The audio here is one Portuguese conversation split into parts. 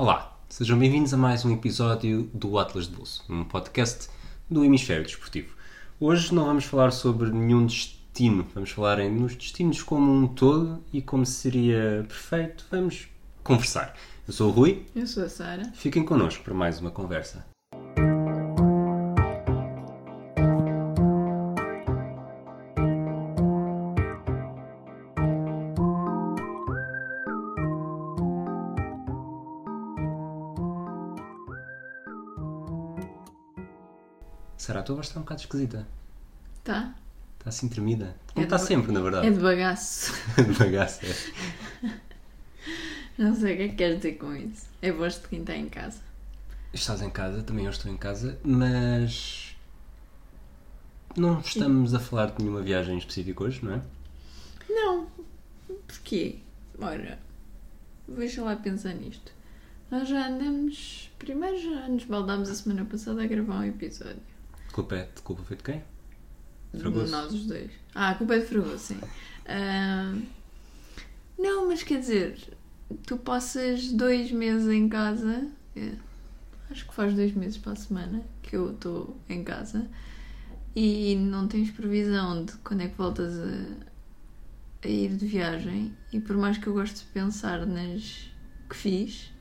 Olá, sejam bem-vindos a mais um episódio do Atlas de Bolso, um podcast do Hemisfério Desportivo. Hoje não vamos falar sobre nenhum destino, vamos falar em, nos destinos como um todo e como seria perfeito, vamos conversar. Eu sou o Rui, Eu sou a Sara. fiquem connosco para mais uma conversa. A tua voz está um bocado esquisita. Tá? Está assim tremida. Como É está de- sempre, na verdade. É de bagaço. de bagaço, é. Não sei o que é que queres dizer com isso. É voz de quem está em casa. Estás em casa, também eu estou em casa, mas não estamos a falar de nenhuma viagem específica hoje, não é? Não. Porquê? Ora, deixa lá pensar nisto. Nós já andamos. Primeiro já nos baldámos a semana passada a gravar um episódio. Culpa é de culpa foi de quem? Fragoso. Nós os dois. Ah, a culpa é de Fragoso, sim. Ah, não, mas quer dizer, tu passas dois meses em casa. é, acho que faz dois meses para a semana que eu estou em casa e não tens previsão de quando é que voltas a, a ir de viagem. E por mais que eu goste de pensar nas que fiz,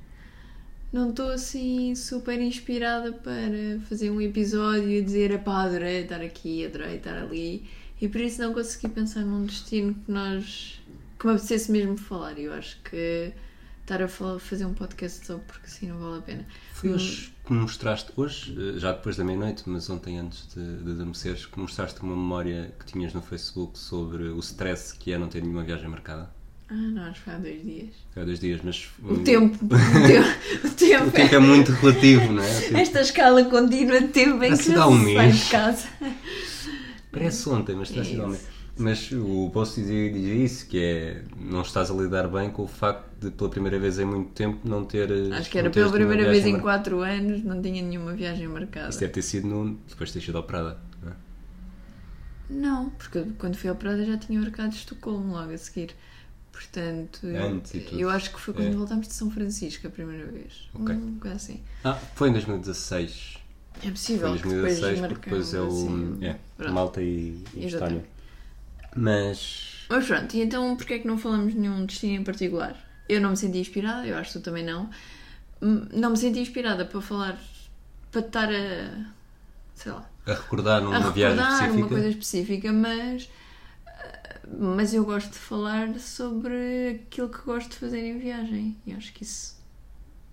não estou assim super inspirada para fazer um episódio e dizer pá, adorei estar aqui, adorei estar ali e por isso não consegui pensar num destino que nós que me apetecesse mesmo falar. E eu acho que estar a falar- fazer um podcast só porque assim não vale a pena. Foi hoje que me mostraste, hoje, eh, já depois da meia-noite, mas ontem antes de, de adormeceres, que mostraste uma memória que tinhas no Facebook sobre o stress que é não ter nenhuma viagem marcada. Ah, não, acho que foi há dois dias. Há dois dias, mas O tempo, o tempo, o tempo, o tempo é muito relativo, não é? O tempo- esta escala contínua de tempo em que se dá um mês. de casa. Parece ontem, mas É sido ontem. isso. Mas o posso dizer, dizer isso, que é não estás a lidar bem com o facto de pela primeira vez em muito tempo não ter. Acho que era pela primeira vez em quatro anos, não tinha nenhuma viagem marcada. Isso deve ter sido no, depois de ter sido operada. não é? Não, porque quando fui operada já tinha marcado Estocolmo logo a seguir. Portanto, eu- tudo. eu acho que foi quando É. voltámos de São Francisco a primeira vez. Ok. Um coisa assim. Ah, foi em 2016. É Foi possível em que depois 2016, porque depois é o. assim, é. Malta e, e. Estónia. Mas. Mas pronto, e então porquê é que não falamos de nenhum destino em particular? Eu não me senti inspirada, eu acho que tu também não. Hum, Não me senti inspirada para falar, para estar a. sei lá, A recordar numa a viagem recordar específica. uma coisa específica, mas, mas eu gosto de falar sobre aquilo que gosto de fazer em viagem. E acho que isso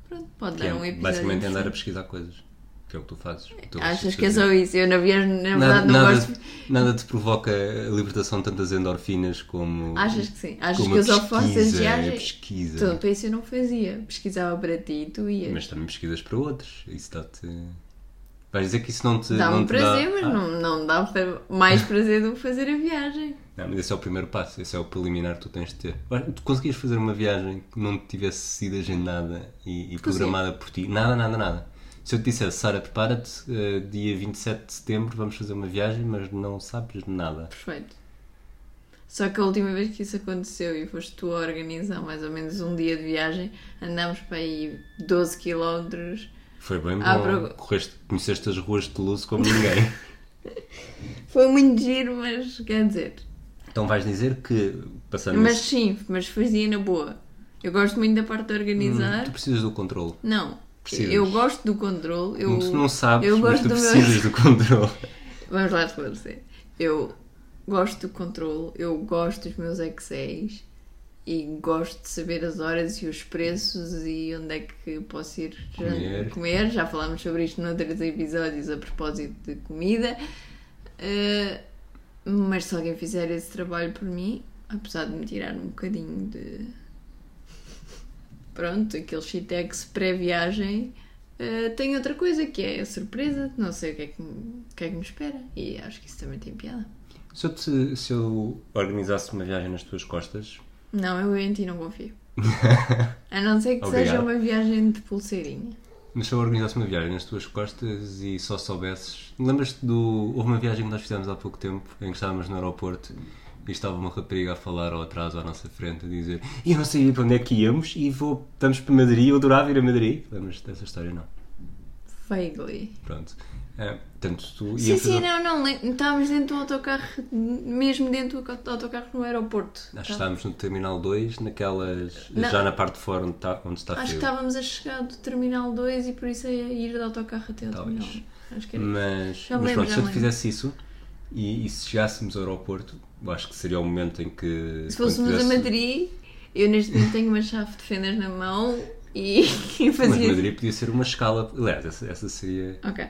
pronto, pode que dar é um episódio. basicamente andar a pesquisar coisas. Que é o que tu fazes. o teu Achas que é só isso? Eu na viagem, na Nada, verdade, não nada, gosto. nada te provoca a libertação de tantas endorfinas como. Achas que sim? Achas que eu só faço as a viagens? pesquisa. Então, para isso eu não fazia. Pesquisava para ti e tu ias. Mas também pesquisas para outros. Isso dá-te. Vais dizer que isso não te. Dá-me prazer, dá... mas Ah, não, não dá mais prazer do que fazer a viagem. Não, mas esse é o primeiro passo, esse é o preliminar que tu tens de ter. Tu conseguias fazer uma viagem que não tivesse sido agendada e, e programada por ti? Nada, nada, nada. Se eu te dissesse, Sara, prepara-te, eh, dia 27 de setembro vamos fazer uma viagem, mas não sabes nada. Perfeito. Só que a última vez que isso aconteceu e foste tu a organizar mais ou menos um dia de viagem, andámos para aí 12 km. Foi bem bom. Para- Correste, conheceste as ruas de Toulouse como ninguém. Foi muito giro, mas quer dizer. Então vais dizer que, passando Mas nesse- sim, mas fazia na boa. Eu gosto muito da parte de organizar. tu precisas do controle. Não, Precisas. eu gosto do controle. Eu, Tu não sabes, eu mas gosto tu do meu- precisas do controle. Vamos lá esclarecer. Eu gosto do controle, eu gosto dos meus Exceis e gosto de saber as horas e os preços e onde é que posso ir Comer. comer. Já falámos sobre isto noutros episódios a propósito de comida. Uh, mas se alguém fizer esse trabalho por mim, apesar de me tirar um bocadinho de. Pronto, aquele shitex pré-viagem. Uh, tem outra coisa que é a surpresa, não sei o que, é que, me- o que é que me espera e acho que isso também tem piada. Se eu, te- se eu organizasse uma viagem nas tuas costas, Não, eu em ti não confio. A não ser que seja Obrigado. uma viagem de pulseirinha. Mas se eu organizasse uma viagem nas tuas costas e só soubesses. Lembras-te do. Houve uma viagem que nós fizemos há pouco tempo em que estávamos no aeroporto e estava uma rapariga a falar ao atrás à nossa frente a dizer e eu não sabia para onde é que íamos e vou, vamos para Madrid, eu adorava ir a Madrid. Lembras dessa história? Não. Vaguely. Pronto. É, portanto, tu Sim, sim, fazer- não, não. Estávamos dentro do autocarro, mesmo dentro do autocarro no aeroporto. Acho que Tá. estávamos no Terminal 2, naquelas. Não. já na parte de fora onde está, onde está Acho que frio. estávamos a chegar do Terminal 2 e por isso ia ir de autocarro até ao Talvez. Terminal. Acho que era. Mas, mas lembro, pronto, se eu fizesse isso e, e se chegássemos ao aeroporto, acho que seria o momento em que. Se fôssemos a tivesse- Madrid, eu neste momento tenho uma chave de fendas na mão e, e Mas fazia. Madrid podia ser uma escala. Aliás, essa, essa seria. Ok.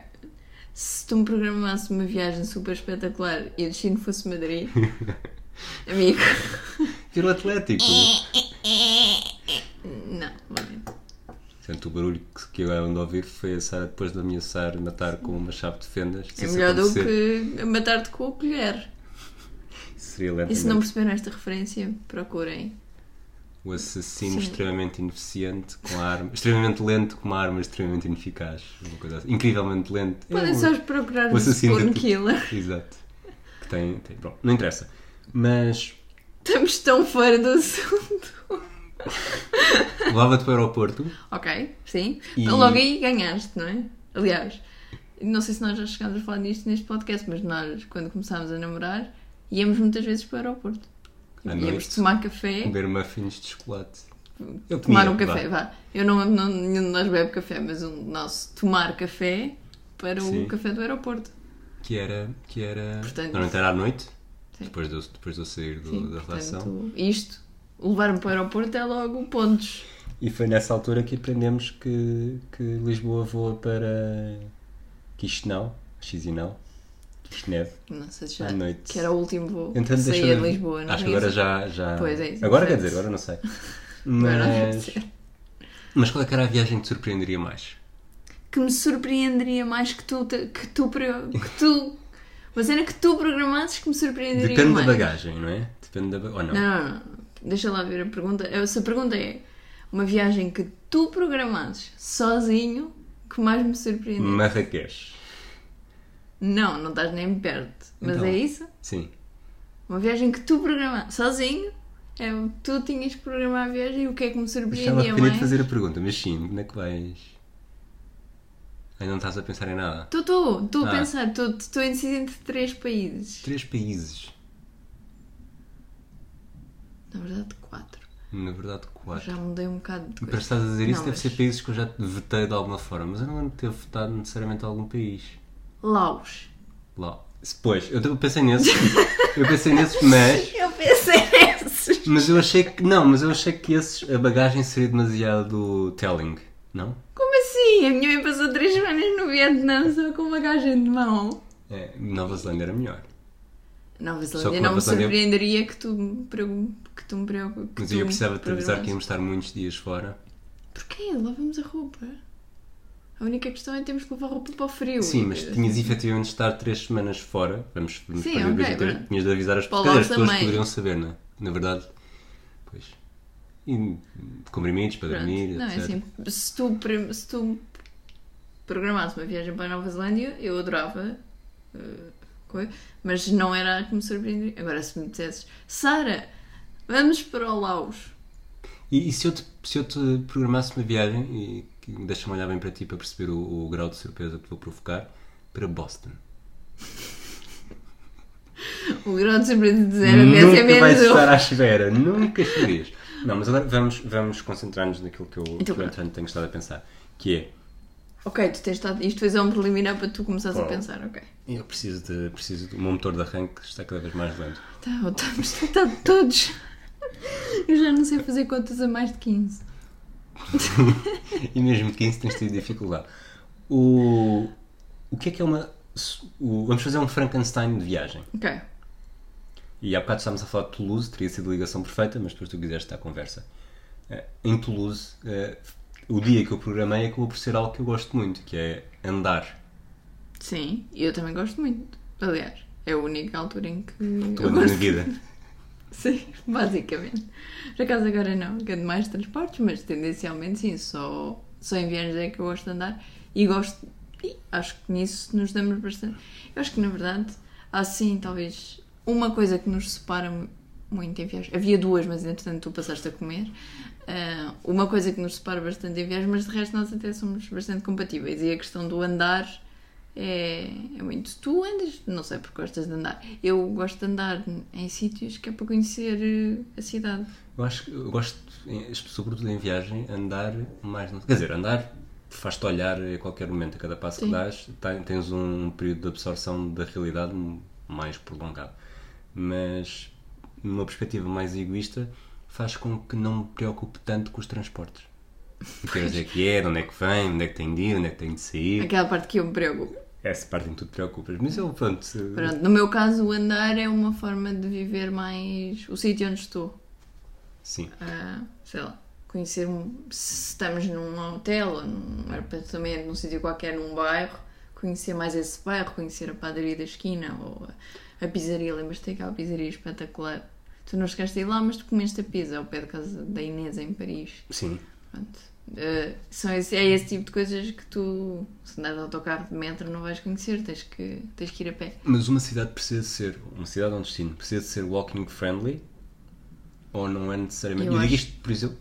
Se tu me programasses uma viagem super espetacular e o destino fosse Madrid, amigo, Ver o Atlético. não, lamento. Portanto, o barulho que, que eu ando a ouvir foi a Sara depois de ameaçar matar com uma chave de fendas. É melhor do que matar-te com a colher. Seria E lentamente se não perceberam esta referência, procurem. O assassino Sim. extremamente ineficiente com a arma. Extremamente lento com uma arma extremamente ineficaz. Uma coisa assim. Incrivelmente lento. É Podem um- só procurar o assassino de- Killer. Exato. Que tem, tem. Pronto, não interessa. Mas Estamos tão fora do assunto. levava-te para o aeroporto. Ok, sim. E- Então logo aí ganhaste, não é? Aliás, não sei se nós já chegámos a falar nisto neste podcast, mas nós, quando começámos a namorar, íamos muitas vezes para o aeroporto. Íamos noite. tomar café, Comer muffins de chocolate. Eu tomar comia, um café, vá. vá. Eu não, não nenhum de nós bebe café, mas o nosso tomar café para Sim. o café do aeroporto. Que era. Que era... Portanto- Normalmente era à noite. Sim. Depois de, eu, depois de eu sair do- Sim, da relação. isto, levar-me para o aeroporto é logo pontos. E foi nessa altura que aprendemos que, que Lisboa voa para Chisinau, Chisinau, Chisinau, Não sei se já. à noite. Que era o último voo. Entretanto, Saía de Lisboa, não Acho que é agora já, já. Pois é, isso, Agora quer dizer, agora não sei. Mas, mas qual é que era a viagem que te surpreenderia mais? que me surpreenderia mais que tu, que tu, que tu uma cena que tu programasses que me surpreenderia Depende mais. da bagagem, não é? Depende da bagagem. Ou não? Não, não, não. Deixa lá ver a pergunta. Essa pergunta é uma viagem que tu programasses sozinho que mais me surpreenderia. Marrakech. Não, não estás nem perto. Mas Então. é isso? Sim. Uma viagem que tu programasses sozinho é tu tinhas que programar a viagem e o que é que me Estava surpreendia a querer mais. te fazer a pergunta, mas sim, onde é que vais? Ainda não estás a pensar em nada? Estou, estou, estou a Ah. pensar, estou, estou indecisa entre três países. Três países. Na verdade, quatro. Na verdade, quatro. Já mudei um bocado de Para coisa. estás a dizer isso, Não, deve mas- ser países que eu já te vetei de alguma forma, mas eu não lembro de ter votado necessariamente algum país. Laos. Lá. Pois, eu pensei nesses, eu pensei nesses, mas, Eu pensei nesses. mas eu achei que, não, mas eu achei que esses, a bagagem seria demasiado telling, não? Como assim? A minha mãe passou três semanas no Vietnã só com bagagem de mão. É, Nova Zelândia era melhor. Nova Zelândia não Nova me Zelândia- surpreenderia que tu me que tu me preocupas. Mas eu precisava te avisar que íamos estar muitos dias fora. Porquê? Lavamos a roupa. A única questão é que temos que levar roupa para o frio. Sim, mas E- tinhas efetivamente de estar três semanas fora. Vamos, vamos Sim, perder ok, dois ou três- pronto. Tinhas de avisar as pessoas. As pessoas poderiam saber, não é? Na verdade, pois. E comprimidos para Pronto. dormir, Não, é etc. assim, se tu, se tu programasses uma viagem para a Nova Zelândia, eu adorava, eh, coi- mas não era a que me surpreenderia. Agora, se me dissesses, Sara, vamos para o Laos. E, e se, eu te, se eu te programasse uma viagem, e que- deixa-me olhar bem para ti para perceber o, o grau de surpresa que vou provocar, para Boston. O grau de surpresa de zero Nunca menos vais estar à espera, nunca estarias. Não, mas agora vamos, vamos concentrar-nos naquilo que eu, Então, que eu tenho estado a pensar. Que é, Ok, tu tens estado, isto foi um preliminar para tu começares a pensar, ok. eu preciso de, preciso de... O meu motor de arranque está cada vez mais lento. Tá, estamos está todos. Eu já não sei fazer contas a mais de 15. E mesmo 15 tens tido dificuldade. O, o que é que é uma... o- vamos fazer um Frankenstein de viagem. Ok. E há bocado estávamos a falar de Toulouse, teria sido a ligação perfeita, mas depois tu quiseste dar conversa. Eh, Em Toulouse, eh, o dia que eu programei acabou por ser algo que eu gosto muito, que é andar. Sim, eu também gosto muito. Aliás, é a única altura em que Tu andas gosto na vida. Sim, basicamente. Por acaso agora não, que é mais transportes, mas tendencialmente sim, só, só em viagens é que eu gosto de andar e gosto, e acho que nisso nos damos bastante. Eu acho que na verdade há sim talvez uma coisa que nos separa mu- muito em viagem. Havia duas, mas entretanto tu passaste a comer. Ah, uma coisa que nos separa bastante em viagem, mas de resto nós até somos bastante compatíveis. E a questão do andar é, é muito. Tu andas, não sei porque gostas de andar. Eu gosto de andar em sítios que é para conhecer eh, a cidade. Eu acho que eu gosto, sobretudo em viagem, andar mais. Quer dizer, andar faz-te olhar a qualquer momento, a cada passo Sim. que dás, tens um período de absorção da realidade mais prolongado. Mas, numa perspectiva mais egoísta, faz com que não me preocupe tanto com os transportes. O que é que é, de onde é que vem, onde é que tem de ir, onde é que tem de sair. Aquela parte que eu me preocupo. Essa parte em que tu te preocupas. Mas eu, pronto. se- Pronto, no meu caso, o andar é uma forma de viver mais o sítio onde estou. Sim. Ah, sei lá, conhecer se estamos num hotel ou num apartamento, num sítio qualquer, num bairro, conhecer mais esse bairro, conhecer a padaria da esquina ou a, a pizzaria. Lembras-te daquela pizzaria espetacular? Tu não chegaste a ir lá, mas tu comeste a pizza ao pé de casa da Inês em Paris. Sim. Pronto. Ah, são esse, é esse tipo de coisas que tu, se andares de autocarro de metro, não vais conhecer, tens que, tens que ir a pé. Mas uma cidade precisa ser, uma cidade ou um destino, precisa ser walking friendly ou não é necessariamente? Eu Eu, digo acho- isto, por exemplo,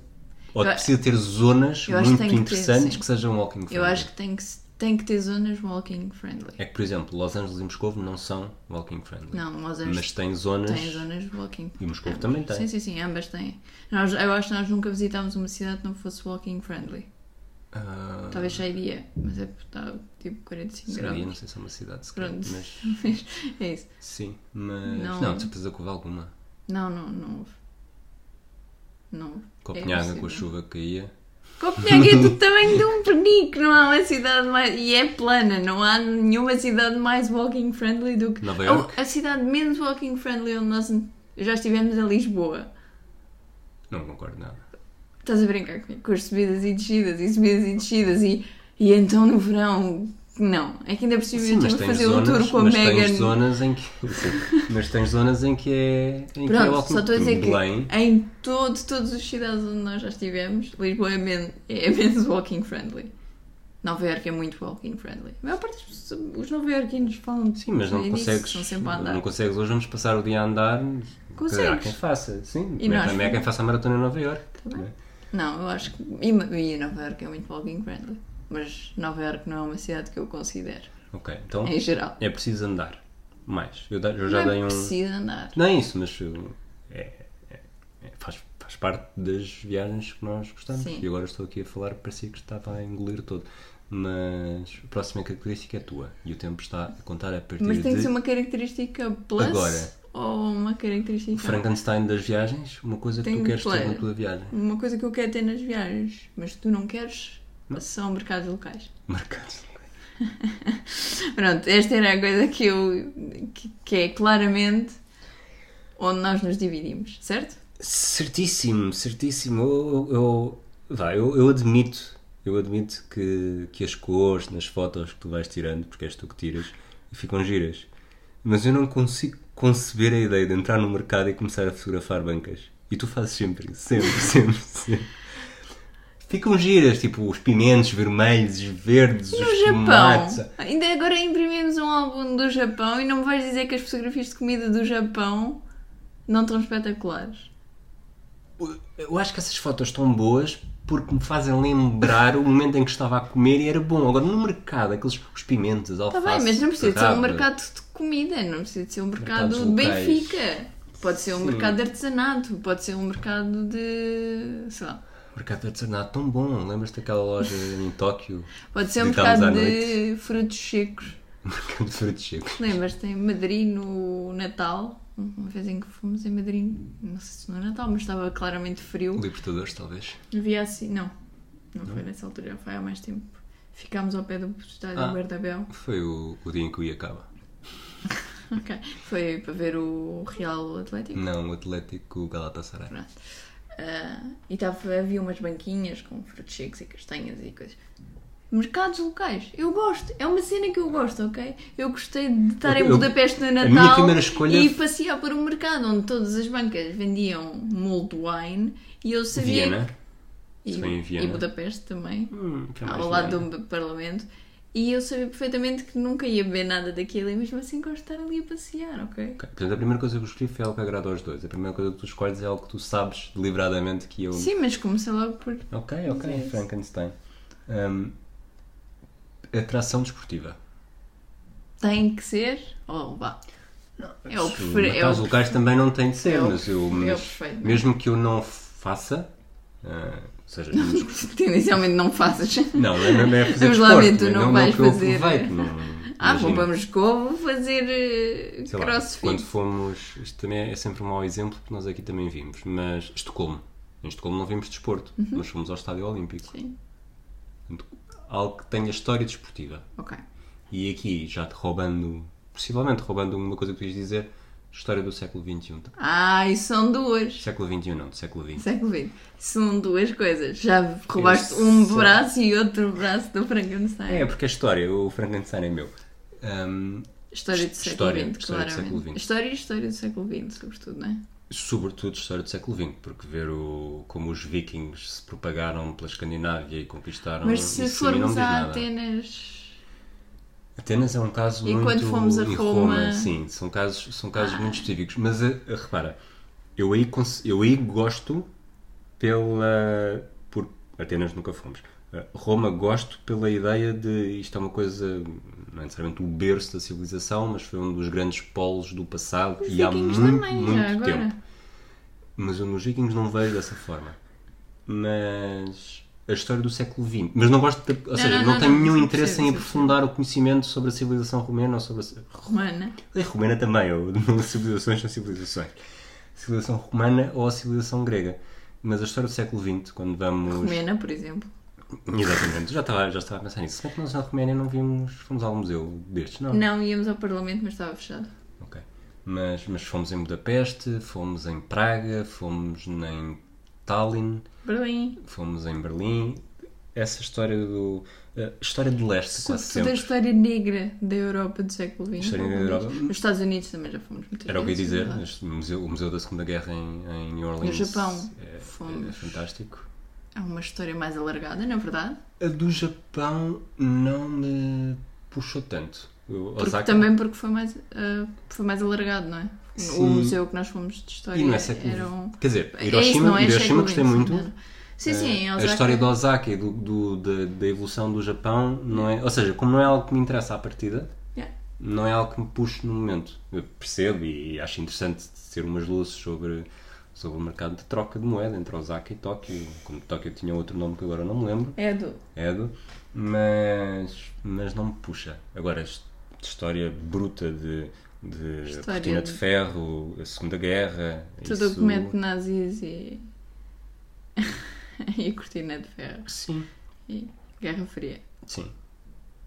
ou Eu precisa ter zonas muito que ter, interessantes sim. que sejam walking friendly. Eu acho que tem que, tem que ter zonas walking friendly. É que, por exemplo, Los Angeles e Moscou não são walking friendly. Não, Los Angeles Mas tem zonas. Tem zonas walking. E Moscou ambas. também tem. Sim, sim, sim, ambas têm. Nós, eu acho que nós nunca visitámos uma cidade que não fosse walking friendly. ah, Talvez Cheiria, mas é está tipo 45 Seria, não graus. sei se é uma cidade sequer, mas é isso. sim, mas Não. não, de certeza que houve alguma. Não, não, não houve. Não houve. Copenhaga É com a chuva que caía. Copenhague é do tamanho de um penico, não há uma cidade mais. E é plana, não há nenhuma cidade mais walking friendly do que. Nova Iorque? a cidade menos walking friendly onde nós já estivemos é Lisboa. Não concordo nada. Estás a brincar comigo? Com as subidas e descidas e subidas e descidas e, e então no verão. Não, é que ainda por cima eu tive a fazer um tour com a mas Megan. tens zonas em que sim, mas tens zonas em que é em que é Pronto, só estou a dizer Belém, que em todo, todas as cidades onde nós já estivemos, Lisboa é, men é menos walking friendly. Nova Iorque é muito walking friendly. A maior parte pessoas, os nova-iorquinos falam Sim, mas não disso, consegues. São sempre a andar. Não consegues. Hoje vamos passar o dia a andar. Dizer, Há Consegues. quem faça, sim. E nós também há quem faça a maratona em Nova Iorque. Tá bem. Não, eu acho que. E, e Nova Iorque é muito walking friendly. Mas Nova Iorque não é uma cidade que eu considero, Ok, então em geral. é preciso andar mais. Eu, eu já não dei é um. preciso andar. Não é isso, mas é, é- é- faz, faz parte das viagens que nós gostamos. Sim. E agora estou aqui a falar, parecia que estava a engolir todo. Mas a próxima característica é tua e o tempo está a contar a partir Mas tem de ser uma característica plus Agora. ou uma característica. Frankenstein das viagens, uma coisa que Tem tu queres ter na tua viagem. Uma coisa que eu quero ter nas viagens, mas tu não queres, Não. são mercados locais. Marcados. Pronto, esta era a coisa que eu. que, que é claramente onde nós nos dividimos, certo? Certíssimo, certíssimo. Eu, eu, vá, eu, eu admito, eu admito que, que as cores nas fotos que tu vais tirando, porque és tu que tiras, ficam giras. Mas eu não consigo conceber a ideia de entrar no mercado e começar a fotografar bancas. E tu fazes sempre sempre, sempre, sempre. Ficam giras, tipo os pimentos vermelhos, os verdes, No os Japão, tomates. ainda agora imprimimos um álbum do Japão e não me vais dizer que as fotografias de comida do Japão não estão espetaculares. Eu acho que essas fotos estão boas porque me fazem lembrar o momento em que estava a comer e era bom. Agora, no mercado, aqueles os pimentos, Está alface... Tá bem, mas não precisa de ser um mercado de comida, não precisa de ser um mercado Mercados de locais. Benfica. Pode ser um Sim. mercado de artesanato, pode ser um mercado de. sei lá. Mercado de artesanato tão bom. Lembras-te daquela loja em Tóquio? Pode ser um mercado de frutos secos. Mercado de frutos secos. Lembras-te em Madrid no Natal? Uma vez em que fomos em Madrid, não sei se no Natal, mas estava claramente frio. Libertadores, talvez. Havia assim. Não, não foi nessa altura, já foi há mais tempo. Ficámos ao pé do estádio Ah. Bernabéu. Foi o, o dia em que o ia acaba. Ok. Foi para ver o Real Atlético. Não, o Atlético Galatasaray. Pronto. Ah, e tava, havia umas banquinhas com frutos secos e castanhas e coisas. Mercados locais, eu gosto, é uma cena que eu gosto, ok? Eu gostei de estar Eu- em Budapeste no Natal escolha e passear por um mercado onde todas as bancas vendiam mulled wine e eu sabia. Viena. E, em Viena. e Budapeste também, Hum, que é ao lado do Parlamento. E eu sabia perfeitamente que nunca ia beber nada daquilo e mesmo assim gosto de estar ali a passear, ok? Ok. Portanto, a primeira coisa que eu escolhi foi algo que agrada aos dois. A primeira coisa que tu escolhes é algo que tu sabes deliberadamente que eu. Sim, mas comecei logo por. Ok, ok. Frankenstein. Hum, atração desportiva. Tem que ser. Ou vá. É o Se prefer- é os locais também não tem de ser, é mas eu. mas não é? mesmo que eu não faça. ou seja, nos- Tendencialmente não faças. não, não é, não é fazer Vamos lá ver, tu é não não, vais que eu fazer- aproveito, não- Ah, vou imagina. para Moscou, vou fazer eh, Sei lá, crossfit. quando fomos, isto também é sempre um mau exemplo porque nós aqui também vimos, mas Estocolmo, em Estocolmo não vimos desporto, Uhum. mas fomos ao Estádio Olímpico. Sim, algo que tenha história desportiva. ok. E aqui, já te roubando, possivelmente roubando uma coisa que tu ias dizer, história do século XXI. Ah, e são duas. Século XXI não, do século XX. Século XX. São duas coisas. Já roubaste Eu um sei. braço e outro braço do Frankenstein. É, porque a história, o Frankenstein é meu. Hum, História do século História, XX, história do claramente. século XX. História e história do século XX, sobretudo, não é? sobretudo história do século XX, porque ver o, como os vikings se propagaram pela Escandinávia e conquistaram Mas se isso formos a. Atenas. Atenas é um caso E muito... quando fomos a e Roma? Sim, são casos, são casos Ah. muito específicos. Mas, eh, repara, eu aí, eu aí gosto pela... Por, Atenas nunca fomos. Eh, Roma gosto pela ideia de isto é uma coisa, não é necessariamente o berço da civilização, mas foi um dos grandes polos do passado Os e há muito, também, muito tempo. Mas eu nos vikings não vejo dessa forma. Mas a história do século XX. Mas não gosto de, ou Não, seja, não, não, não, tenho não, nenhum interesse percebo, em aprofundar o conhecimento sobre a civilização romena ou sobre a, Romana. a romena também, ou civilizações são civilizações. Civilização romana ou a civilização grega. Mas a história do século XX, quando vamos. Romena, por exemplo. Exatamente, já estava, já estava a pensar nisso. Se bem que nós na Roménia não vimos. Fomos ao museu destes, não? Não íamos ao Parlamento, mas estava fechado. Ok. Mas, mas fomos em Budapeste, fomos em Praga, fomos em Tallinn, Berlim. fomos em Berlim. Essa história do. a história do leste, quase Sobretudo a sempre. história negra da Europa do século XX. História negra da. Europa. Nos Estados Unidos também já fomos muitas Era o que ia dizer, verdade. este museu, o Museu da Segunda Guerra em, em New Orleans. No Japão, É, é fomos. fantástico. É uma história mais alargada, não é verdade? A do Japão não me puxou tanto. O Porque, também porque foi mais, ah, foi mais alargado, não é? Sim. O museu que nós fomos de história E não é século era um... Quer dizer, É isso, Hiroshima, não é Hiroshima gostei muito. não. Sim, sim, Eh, Osaka. A história de Osaka e do, do- da, da evolução do Japão não é. Ou seja, como não é algo que me interessa à partida, Yeah. não é algo que me puxe no momento. Eu percebo e acho interessante ser umas luzes sobre, sobre o mercado de troca de moeda entre Osaka e Tóquio. Como Tóquio tinha outro nome que agora não me lembro, É do... Edo, mas, mas não me puxa. Agora, história bruta de, de História cortina de- de ferro, a Segunda Guerra. Tudo o isso- que mete nazis e... e cortina de ferro. Sim, E Guerra Fria. sim.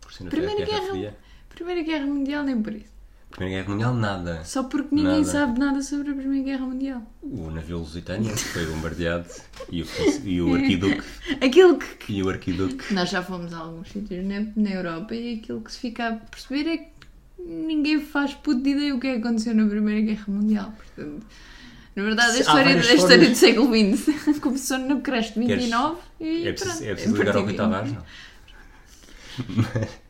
Cortina de Primeira ferro, Guerra Guerra- Fria. Primeira Guerra Mundial nem por isso. Primeira Guerra Mundial, nada. Só porque ninguém Nada. sabe nada sobre a Primeira Guerra Mundial. O navio Lusitânia foi bombardeado e o, e o Arquiduque. Aquilo que... E o Arquiduque. Nós já fomos a alguns sítios na, na Europa e aquilo que se fica a perceber é que ninguém faz puto de ideia o que é que aconteceu na Primeira Guerra Mundial. Portanto, na verdade, a história, a história do século XX começou no crash de 29 e É preciso, pronto. é preciso ligar ao Rui Tavares, não?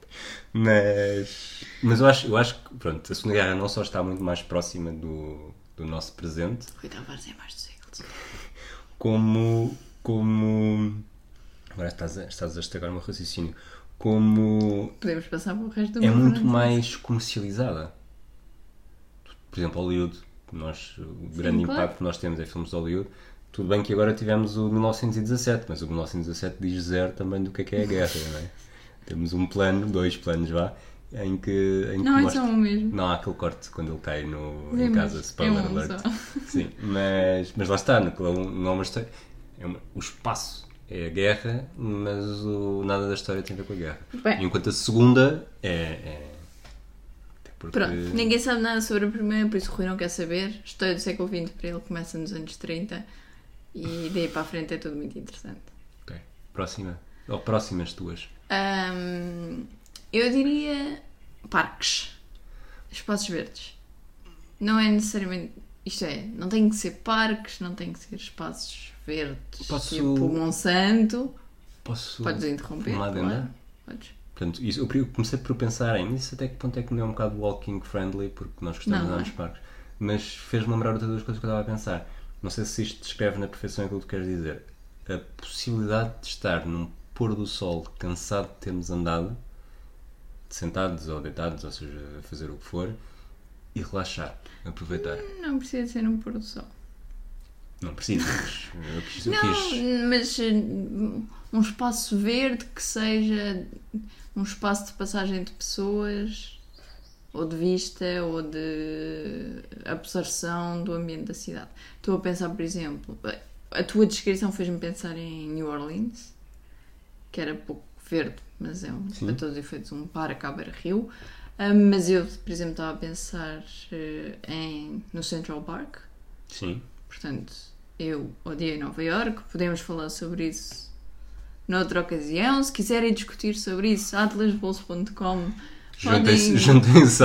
Mas, mas eu, acho, eu acho que pronto, a Segunda Guerra não só está muito mais próxima do, do nosso presente, Rui Tavares é mais do século XIX. como. como agora estás a, estás a estragar o meu raciocínio. Como Podemos passar para o resto do é meu muito mais comercializada. Por exemplo, Hollywood, nós, o grande claro. impacto que nós temos em filmes de Hollywood. Tudo bem que agora tivemos o 1917, mas o 1917 diz zero também do que é que é a guerra, não é? Temos um plano, dois planos vá, em que, em que Não, é mostra... só um mesmo. Não há aquele corte quando ele cai no, Sim, em casa, spoiler é um alert. só. Sim, mas, mas lá está, não não é uma história. é uma- o espaço é a guerra, mas o, nada da história tem a ver com a guerra. Bem. Enquanto a segunda é. é até porque- Pronto, ninguém sabe nada sobre a primeira, por isso o Rui não quer saber. História do século XX para ele começa nos anos 30 e daí para a frente é tudo muito interessante. Ok. Próxima. Ou próximas tuas. Ahm, eu diria parques, espaços verdes. Não é necessariamente. Isto é, não tem que ser parques, não tem que ser espaços verdes. Posso- Tipo Monsanto. Posso. Podes interromper. uma adenda? Podes. Portanto, isso, eu comecei por pensar em isso até que ponto é que não é um bocado walking friendly, porque nós gostamos Não, de andar nos parques. Mas fez-me lembrar outras duas coisas que eu estava a pensar. Não sei se isto descreve na perfeição aquilo que tu queres dizer. A possibilidade de estar num pôr do sol cansado de termos andado, sentados ou deitados, ou seja, a fazer o que for, e relaxar, aproveitar. Não precisa ser um pôr do sol. Não precisa, mas eu quis, eu Não, quis- mas uh, um espaço verde que seja um espaço de passagem de pessoas, ou de vista, ou de absorção do ambiente da cidade. Estou a pensar, por exemplo, a tua descrição fez-me pensar em New Orleans, que era pouco verde, mas é um, Sim. para todos os efeitos um parque à beira-rio. Ah, mas eu, por exemplo, estava a pensar eh, em, no Central Park, Sim. Portanto, eu odiei Nova York, podemos falar sobre isso noutra ocasião. Se quiserem discutir sobre isso, atlasbolso.com Juntem-se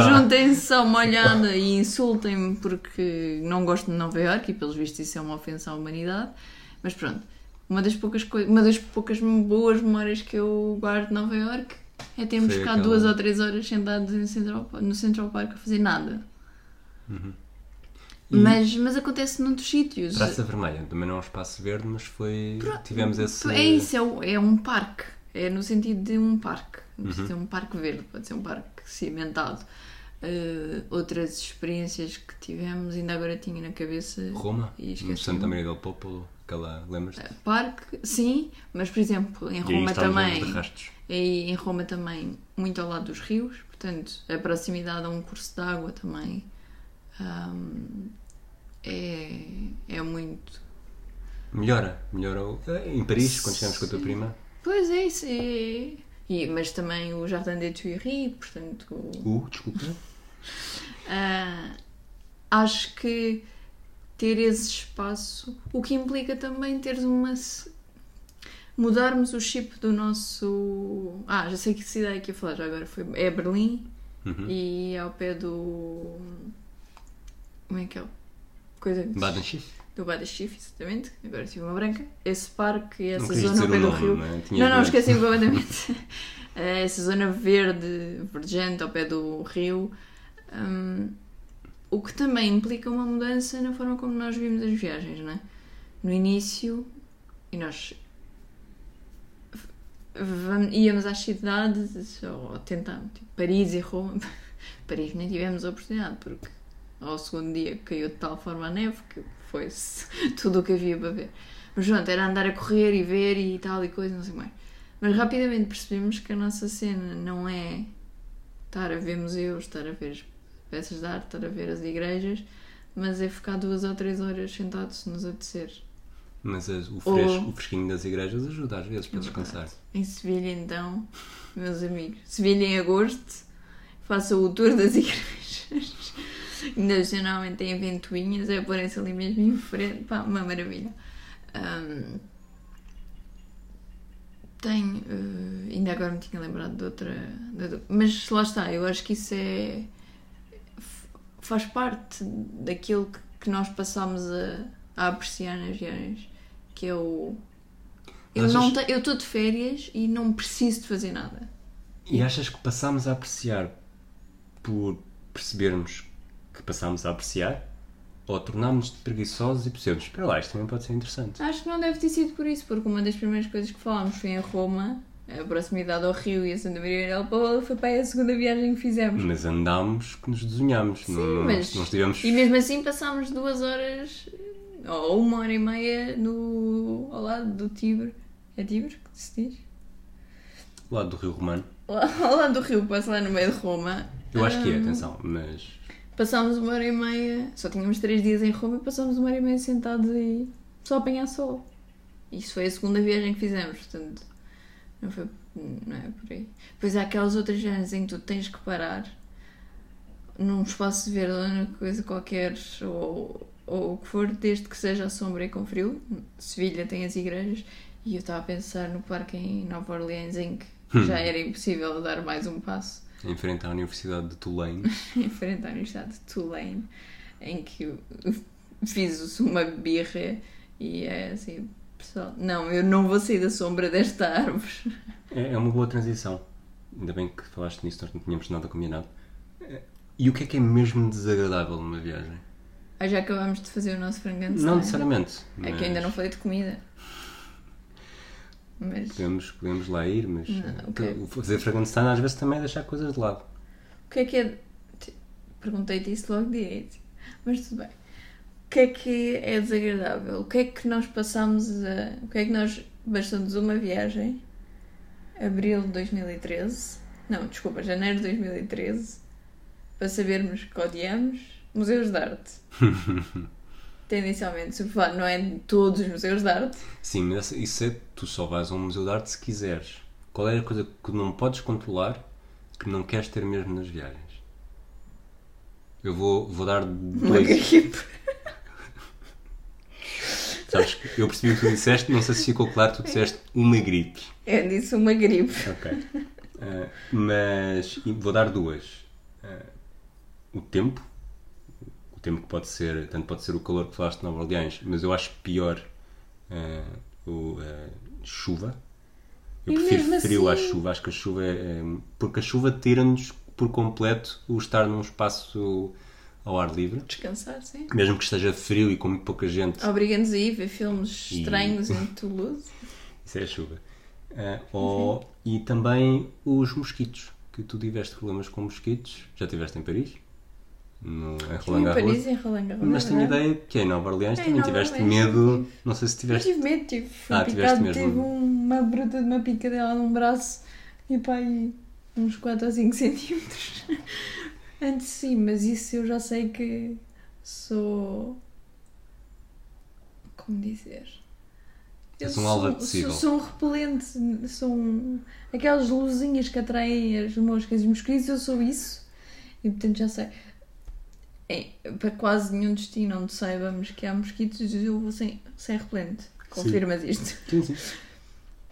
juntem-se a uma olhada e insultem-me porque não gosto de Nova York e pelos vistos isso é uma ofensa à humanidade. Mas pronto, uma das poucas, coi- uma das poucas boas memórias que eu guardo de Nova York é termos ficado aquela- duas ou três horas sentados em Central- no Central Park a fazer nada. E Mas, mas acontece noutros sítios. Praça Vermelha também não é um espaço verde, mas foi. Tivemos esse. É isso, é, um- é um parque. É no sentido de um parque. Não Uhum. precisa ser um parque verde, pode ser um parque cimentado. Uh, outras experiências que tivemos, ainda agora tinha na cabeça. Roma, E. Santa Maria del Popolo, aquela. Lembras-te? Parque, sim, mas por exemplo, em E Roma também. E em Roma também, muito ao lado dos rios, portanto, a proximidade a um curso de água também hum, é, é muito. Melhora, melhora. eh, Em Paris, quando chegamos com a tua prima, Pois é, isso é. E, mas também o Jardim des Tuileries, portanto, uh, desculpa. ah, acho que ter esse espaço, o que implica também teres uma. mudarmos o chip do nosso. Ah, já sei que cidade é que ia falar já agora. Foi, é Berlim Uhum. e ao pé do. Como é que é? Coisa Baden Schiff. do Bada Schiff, exatamente. Agora tive uma branca. Esse parque Não essa querias zona ao pé do nome, rio. não é? Não, não, esqueci completamente. Eh, Essa zona verde, verdejante, ao pé do rio. hum, o que também implica uma mudança na forma como nós vimos as viagens, não é? No início, e nós íamos às cidades, ou tentando, tipo Paris e Roma. Paris nem tivemos a oportunidade, porque ao segundo dia caiu de tal forma a neve que foi tudo o que havia para ver. Mas pronto, era andar a correr e ver e tal e coisa, não sei mais. Mas rapidamente percebemos que a nossa cena não é estar a ver museus, estar a ver as peças de arte, estar a ver as igrejas, mas é ficar duas ou três horas sentado se nos apetecer. Mas as- o, Ou- fresco, o fresquinho das igrejas ajuda às vezes para descansar. Em Sevilha, então, meus amigos, Sevilha em agosto, faça o tour das igrejas. Ainda geralmente têm ventoinhas, é porem-se ali mesmo em frente, pá, uma maravilha. Ahm, tenho, eh, ainda agora me tinha lembrado de outra, de outra- mas lá está, eu acho que isso é. faz parte daquilo que, que nós passamos a, a apreciar nas viagens, que é o. Eu Achas- estou de férias e não preciso de fazer nada. E achas que passámos a apreciar por percebermos que passámos a apreciar? Ou tornámos-nos preguiçosos e percebemos, espera lá, isto também pode ser interessante. Acho que não deve ter sido por isso, porque uma das primeiras coisas que falámos foi em Roma, a proximidade ao Rio e a Santa Maria del Popolo, foi para a segunda viagem que fizemos. Mas andámos que nos desunhámos. não, não, mas- não estivemos E mesmo assim passámos duas horas, ou uma hora e meia, no, ao lado do Tibre. É Tibre que se diz? do lado do Rio Romano. Ao lado do rio, passa lá no meio de Roma. Eu acho que é, atenção, mas Passámos uma hora e meia, só tínhamos três dias em Roma e passámos uma hora e meia sentados aí só a apanhar sol. Isso foi a segunda viagem que fizemos, portanto, não, foi, não é por aí. Depois há aquelas outras viagens em que tu tens que parar num espaço verde ou numa coisa qualquer, ou, ou o que for, desde que seja sombra e com frio. Sevilha tem as igrejas e eu estava a pensar no parque em Nova Orleans em que já era impossível dar mais um passo em frente à Universidade de Tulane. em frente à Universidade de Tulane, em que fiz uma birra e é assim, pessoal, não, eu não vou sair da sombra desta árvore. É, é uma boa transição. ainda bem que falaste nisso, nós não tínhamos nada combinado. Eh, E o que é que é mesmo desagradável numa viagem? Ah, já acabámos de fazer o nosso franganstein. Não necessariamente. É que ainda não falei de comida. Mas Podemos, podemos lá ir, mas Não, ok. o fazer Frankenstein às vezes também é deixar coisas de lado. o que é que é. Te- Perguntei-te isso logo de início. Mas tudo bem. O que é que é desagradável? O que é que nós passamos a. O que é que nós. Bastou-nos uma viagem. Abril de 2013. Não, desculpa, janeiro de 2013. Para sabermos que odiamos museus de arte. Tendencialmente, se falar, não é de todos os museus de arte. Sim, mas isso é tu só vais a um museu de arte se quiseres. Qual é a coisa que não podes controlar que não queres ter mesmo nas viagens? Eu vou, vou dar Uma dois. gripe. Sabes, que eu percebi o que tu disseste, não sei se ficou claro, tu disseste uma gripe. Eu disse uma gripe. Ok. Eh, mas vou dar duas. Eh, o tempo. Tempo que pode ser, tanto pode ser o calor que falaste de Nova Orleans, mas eu acho pior eh, o eh, chuva. Eu E prefiro frio à assim- chuva, acho que a chuva é. é- porque a chuva tira-nos por completo o estar num espaço ao ar livre. Descansar, sim. Mesmo que esteja frio e com muito pouca gente, Obriga-nos a ir ver filmes E- estranhos em Toulouse. Isso é a chuva. Ou- E também os mosquitos, que tu tiveste problemas com mosquitos. Já estiveste em Paris? No, em Roland em Garros. Paris e em Roland Garros. Mas é tenho verdade. ideia que em Nova Orleans Em também Nova tiveste Orleans medo. Não sei se Eu tiveste. tive medo, tive, fui Ah, tiveste picado, mesmo. tive uma bruta de uma picadela num braço e pá, aí uns 4 ou 5 centímetros. Antes sim, mas isso eu já sei que sou. Como dizer? Eu És um alvo sou, apetecível. sou, sou um repelente, sou um, aquelas luzinhas que atraem as moscas e os mosquitos, eu sou isso. E portanto já sei. É, para quase nenhum destino onde saibamos que há mosquitos, eu vou sem, sem repelente. Confirmas isto? Sim, sim.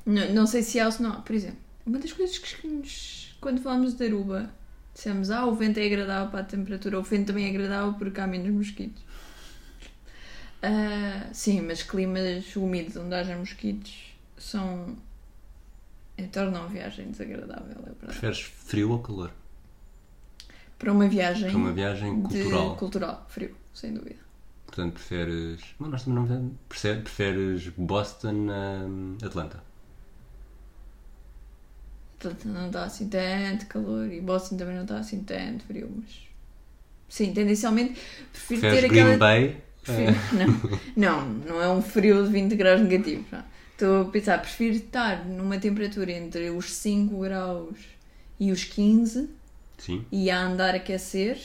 Não, não sei se há ou se não. Por exemplo, uma das coisas que nos, quando falamos de Aruba, dissemos, ah, o vento é agradável para a temperatura, o vento também é agradável porque há menos mosquitos. Ah, sim, mas climas úmidos onde haja mosquitos são. tornam a viagem desagradável, é verdade. Preferes frio ou calor? Para uma viagem, Para uma viagem cultural. cultural, frio, sem dúvida. Portanto, preferes. Não, nós também não preferes, preferes Boston a Atlanta. Portanto, não está assim tanto calor e Boston também não está assim tanto frio, mas. Sim, tendencialmente prefiro Preferes ter Green aquela. Bay? Prefiro- Não, não, não é um frio de 20 graus negativos. não. Estou a pensar, prefiro estar numa temperatura entre os 5 graus e os 15 Sim. e a andar a aquecer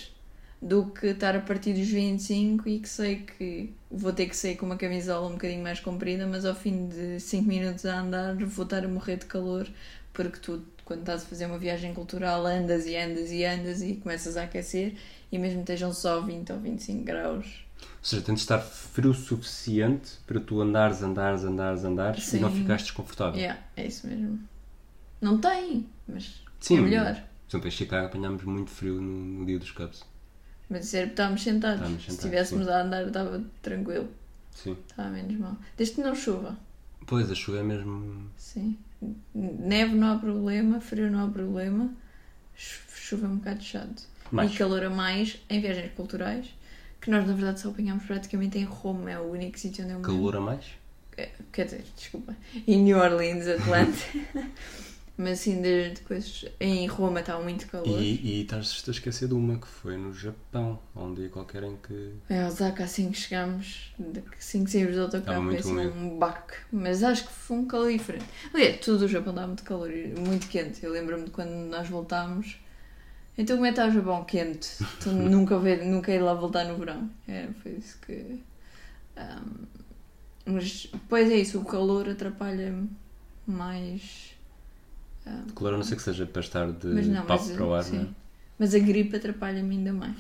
do que estar a partir dos 25 e que sei que vou ter que sair com uma camisola um bocadinho mais comprida, mas ao fim de 5 minutos a andar vou estar a morrer de calor porque tu, quando estás a fazer uma viagem cultural, andas e andas e andas e começas a aquecer e mesmo estejam só 20 ou 25 graus. Ou seja, tens de estar frio o suficiente para tu andares, andares, andares, andares Sim. e não ficares desconfortável. Yeah, é isso mesmo. Não tem, mas Sim. é melhor. Por exemplo, em Chicago apanhámos muito frio no, no dia dos Cubs. Mas porque estávamos sentados. Estávamos Se sentados, estivéssemos a andar, estava tranquilo. Sim. Estava menos mal. Desde que não chova. Pois, a chuva é mesmo. Sim. Neve não há problema, frio não há problema. Chu- Chuva é um bocado chato. Mais. E calor a mais em viagens culturais, que nós na verdade só apanhámos praticamente em Roma, é o único sítio onde eu me Calor a mais? É, Quer dizer, desculpa. Em New Orleans, Atlanta. Mas assim, de, de coisas. Em Roma está muito calor. E, e estás a esquecer de uma que foi no Japão, há um dia qualquer em que. É, Osaka, assim que chegámos, assim que saímos do Estava autocarro, foi assim um baque. Mas acho que foi um calor diferente. Aliás, tudo o Japão dá muito calor, muito quente. Eu lembro-me de quando nós voltámos. Então, como é que está o Japão quente? Tu nunca, vê, nunca ir lá voltar no verão. É, foi isso que. ahm, mas, pois é isso, o calor atrapalha mais. Calor, a não ser que seja para estar de mas não, papo mas, para o ar, sim. não é? Mas a gripe atrapalha-me ainda mais.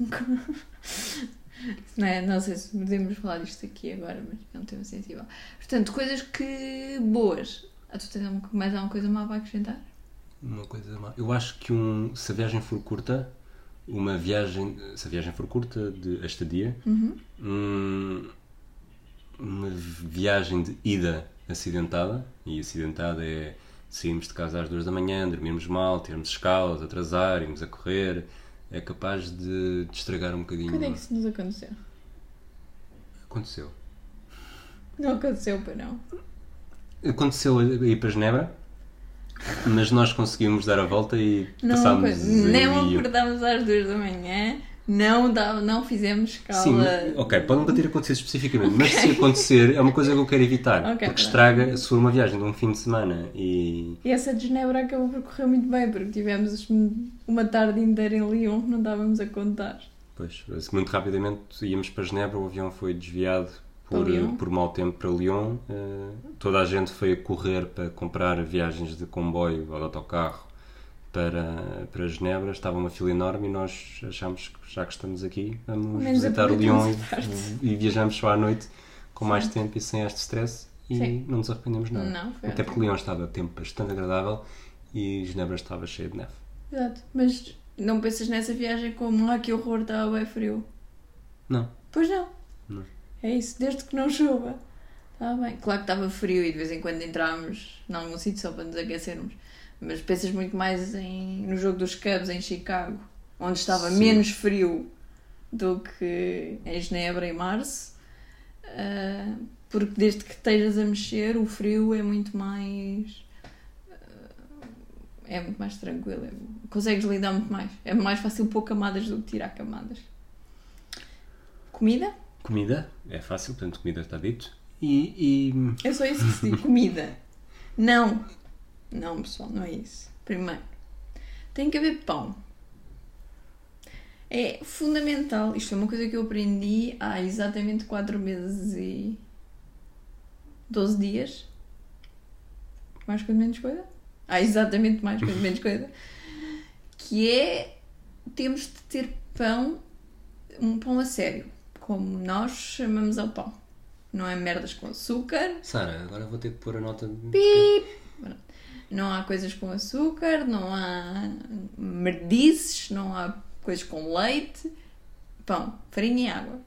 não, é? não sei se podemos falar disto aqui agora, mas é um tema sensível. Portanto, coisas que boas. Ah, tu tens mais alguma coisa má para acrescentar? Uma coisa má. Eu acho que um, se a viagem for curta, uma viagem. Se a viagem for curta de estadia, Uhum. hum, uma viagem de ida acidentada, e acidentada é sairmos de casa às duas da manhã, dormirmos mal, termos escalas, atrasar, irmos a correr, é capaz de, de estragar um bocadinho. Quando é que isso nos aconteceu? Aconteceu. Não aconteceu, para não. Aconteceu a ir para Genebra, mas nós conseguimos dar a volta e Não, passámos. não acordámos às duas da manhã, não, dá, não fizemos escala. Sim, ok, pode nunca ter acontecido especificamente, mas se acontecer é uma coisa que eu quero evitar, Ok, porque estraga se for uma viagem de um fim de semana e E essa de Genebra acabou por correr muito bem, porque tivemos uma tarde inteira em Lyon que não estávamos a contar. Pois, muito rapidamente íamos para Genebra, o avião foi desviado por, por mau tempo para Lyon. eh, toda a gente foi a correr para comprar viagens de comboio ou de autocarro para, para Genebra. Estava uma fila enorme e nós achámos que já que estamos aqui, vamos visitar o Lyon e, e viajamos só à noite com mais tempo e sem este stress e Sim. não nos arrependemos nada. Não, Até ótimo. porque Lyon estava a tempo bastante agradável e Genebra estava cheia de neve. Exato. Mas não pensas nessa viagem como, ah, que horror, estava bem frio. Não. Pois não. Não. É isso, desde que não chova. Está bem. Claro que estava frio e de vez em quando entrámos em algum sítio só para nos aquecermos. Mas pensas muito mais em, no jogo dos Cubs em Chicago, onde estava Sim. menos frio do que em Genebra em março. Ah, porque desde que estejas a mexer, o frio é muito mais. ah, é muito mais tranquilo. é- consegues lidar muito mais. É mais fácil pôr camadas do que tirar camadas. Comida? Comida, é fácil, portanto, comida está dito. E, e É só isso que se diz. Comida. Não. Não, pessoal, não é isso. Primeiro, tem que haver pão. É fundamental. Isto foi uma coisa que eu aprendi há exatamente 4 meses e 12 dias. Mais coisa, menos coisa. Há exatamente mais coisa, menos coisa. Que é temos de ter pão, um pão a sério. Como nós chamamos ao pão. Não é merdas com açúcar, Sara, agora vou ter que pôr a nota. de- Pronto. Não há coisas com açúcar, não há merdices, não há coisas com leite, pão, farinha e água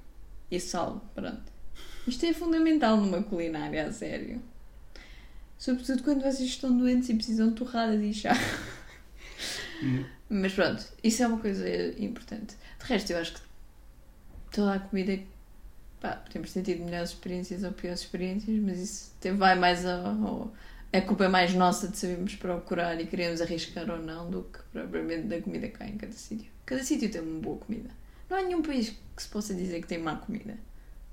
e sal. Pronto. Isto é fundamental numa culinária, a sério. Sobretudo quando vocês estão doentes e precisam de torradas e chá. Mas pronto, isso é uma coisa importante. De resto, eu acho que toda a comida. Pá, podemos ter tido melhores experiências ou piores experiências, mas isso vai mais a. ao- a culpa é mais nossa de sabermos procurar e queremos arriscar ou não do que propriamente da comida cá em cada sítio. Cada sítio tem uma boa comida. Não há nenhum país que se possa dizer que tem má comida.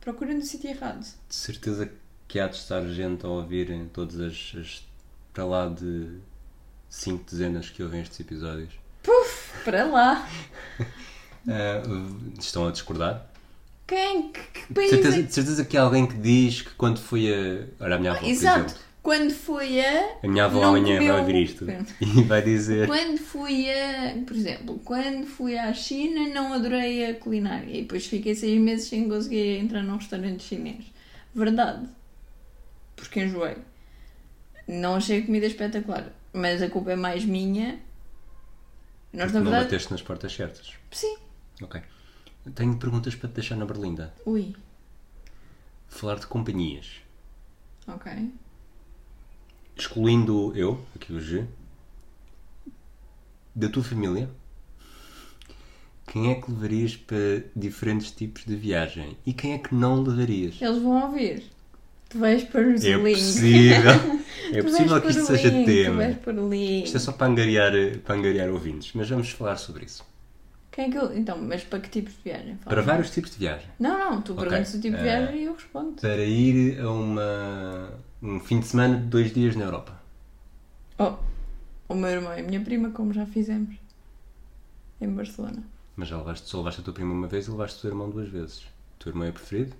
Procurem no sítio errado. De certeza que há de estar gente a ouvir em todas as, as para lá de cinco dezenas que ouvem estes episódios. Para lá! Ah, estão a discordar? Quem? Que, que De país certeza, é? de certeza que há alguém que diz que quando foi a. Olha, a minha avó, por Exato! exemplo. Quando foi a. A minha avó não amanhã comeu- vai ouvir isto e vai dizer. Quando fui a. Por exemplo, quando fui à China não adorei a culinária e depois fiquei seis meses sem conseguir entrar num restaurante chinês. Verdade. Porque enjoei. Não achei a comida espetacular. Mas a culpa é mais minha. Nós, na Não verdade. bateste nas portas certas. Sim. Ok. Tenho perguntas para te deixar na berlinda. Ui. Falar de companhias. Ok. Excluindo eu, aqui o G, da tua família, quem é que levarias para diferentes tipos de viagem? E quem é que não levarias? Eles vão ouvir. Tu vais para os É link. possível. É possível que isto seja link, tema. Isto é só para angariar, para angariar ouvintes, mas vamos falar sobre isso. Quem é que eu... Então, mas para que tipos de viagem? Fala. Para vários tipos de viagem. Não, não, tu Ok. perguntas o tipo de viagem e eu respondo. Para ir a uma, um fim de semana de dois dias na Europa. Oh, o meu irmão e a minha prima, como já fizemos. Em Barcelona. Mas já levaste, só levaste a tua prima uma vez e levaste o teu irmão duas vezes. O teu irmão é preferido?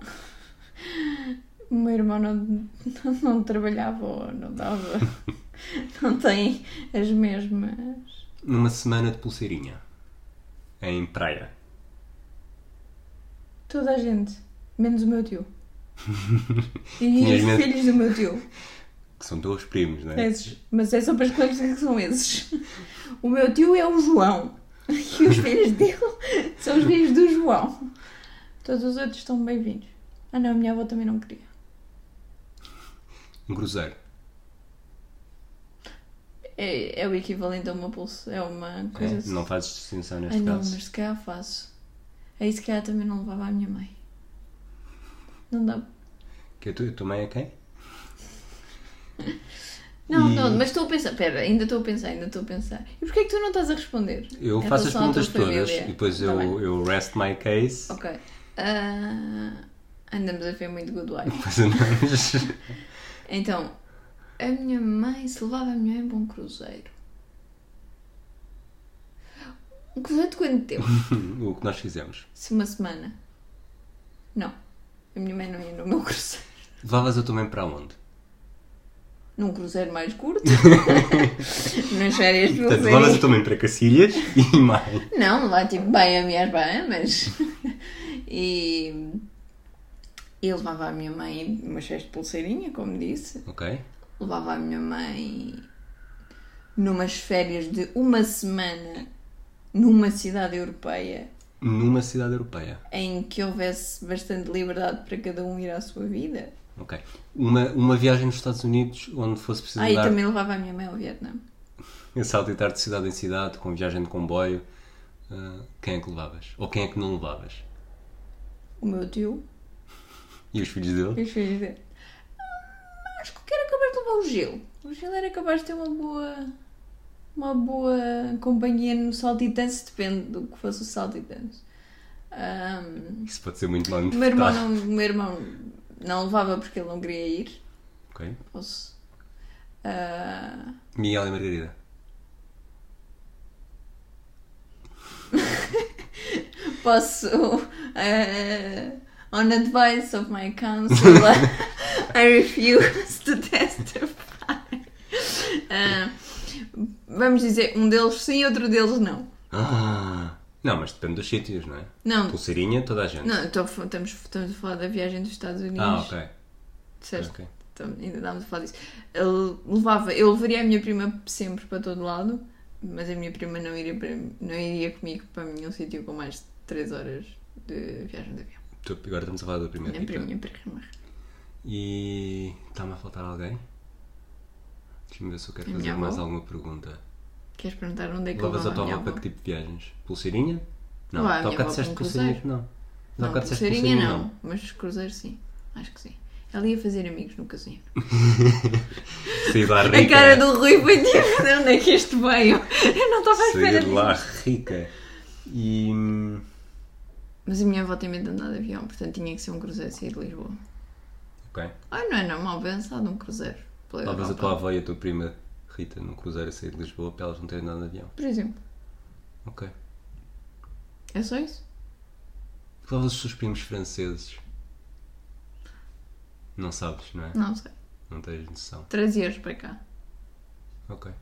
O meu irmão não, não, não trabalhava ou não dava. não tem as mesmas. Numa semana de pulseirinha. Em praia. Toda a gente, menos o meu tio. E os medo- filhos do meu tio. Que são teus primos, não é? Esses. Mas é só para esclarecer que são esses. O meu tio é o João. E os filhos dele são os filhos do João. Todos os outros estão bem-vindos. Ah não, a minha avó também não queria. Um cruzeiro. É, é o equivalente a uma pulso. É uma coisa. É, assim. não fazes distinção Ai neste não, caso. mas se calhar faço. Aí se calhar também não levava a minha mãe. Não dá. Que a tua, a é quem? Não, E- não, mas estou a pensar. Pera, ainda estou a pensar, ainda estou a pensar. E porquê é que tu não estás a responder? Eu Em faço as relação à tua perguntas todas família? e depois Tá eu, eu rest my case. Ok. Ah, andamos a ver muito Good Wife. Depois andamos. Então, a minha mãe se levava a minha mãe para um cruzeiro. Um cruzeiro de quanto tempo? o que nós fizemos. Se uma semana? Não. A minha mãe não ia no meu cruzeiro. Levavas a tua mãe para onde? Num cruzeiro mais curto. Nas férias de Portanto, levavas a tua mãe para Cacilhas e mais. Não, lá tipo Miami às Bahamas. E. E levava a minha mãe umas festas de pulseirinha, como disse. Ok? levava a minha mãe numas férias de uma semana numa cidade europeia Numa cidade europeia. em que houvesse bastante liberdade para cada um ir à sua vida. Ok. Uma, uma viagem nos Estados Unidos onde fosse preciso Ah, e também levava a minha mãe ao Vietnã. a saltitar de cidade em cidade com viagem de comboio. Ah, quem é que levavas? Ou quem é que não levavas? O meu tio E os filhos dele? e os filhos dele. Ah, Acho que era capaz de levar o Gil. O Gil era capaz de ter uma boa. Uma boa companhia no saltitance, depende do que fosse o saltitance. Ahm, Isso pode ser muito mal meu irmão não, meu irmão não levava porque ele não queria ir. Ok. Posso. Ah, Miguel e Margarida. posso. ah, on advice of my counsel, I refuse to testify. Ah, vamos dizer, um deles sim, outro deles não. Ah! Não, mas depende dos sítios, não é? Não, Pulseirinha, toda a gente. não estou a fa- estamos, estamos a falar da viagem dos Estados Unidos. Ah, ok. Disseste? ok. Então, ainda estávamos a falar disso. Ele levava, eu levaria a minha prima sempre para todo lado, mas a minha prima não iria, para, não iria comigo para nenhum sítio com mais de 3 horas de viagem de avião. Agora estamos a falar da primeira. Rita. minha prima. E está-me a faltar alguém? Deixa-me ver se eu quero A fazer mais avó? alguma pergunta. Queres perguntar onde é que eu Levas a levava tua a para avó? que tipo de viagens? Pulseirinha? Não, Lá, a bocado avó disseste para pulseirinhas? Não. Não, disseste pulseirinha pulseirinha? não, mas cruzeiro sim. Acho que sim. Ela ia fazer amigos no casinho. Saí lá rica. A cara do Rui foi tipo, de onde é que este veio? Eu não estava à espera Saí de disso. lá rica. E... Mas a minha avó tem medo de andar de avião, portanto tinha que ser um cruzeiro sair de Lisboa. Ok. Ai, não é não, mal pensado um cruzeiro. Pela Levas a tua avó e a tua prima Rita num cruzeiro a sair de Lisboa para elas não terem nada de avião. Por exemplo. Ok. É só isso? Levas os teus primos franceses. Não sabes, não é? Não sei. Não tens noção. Trazias para cá. Ok.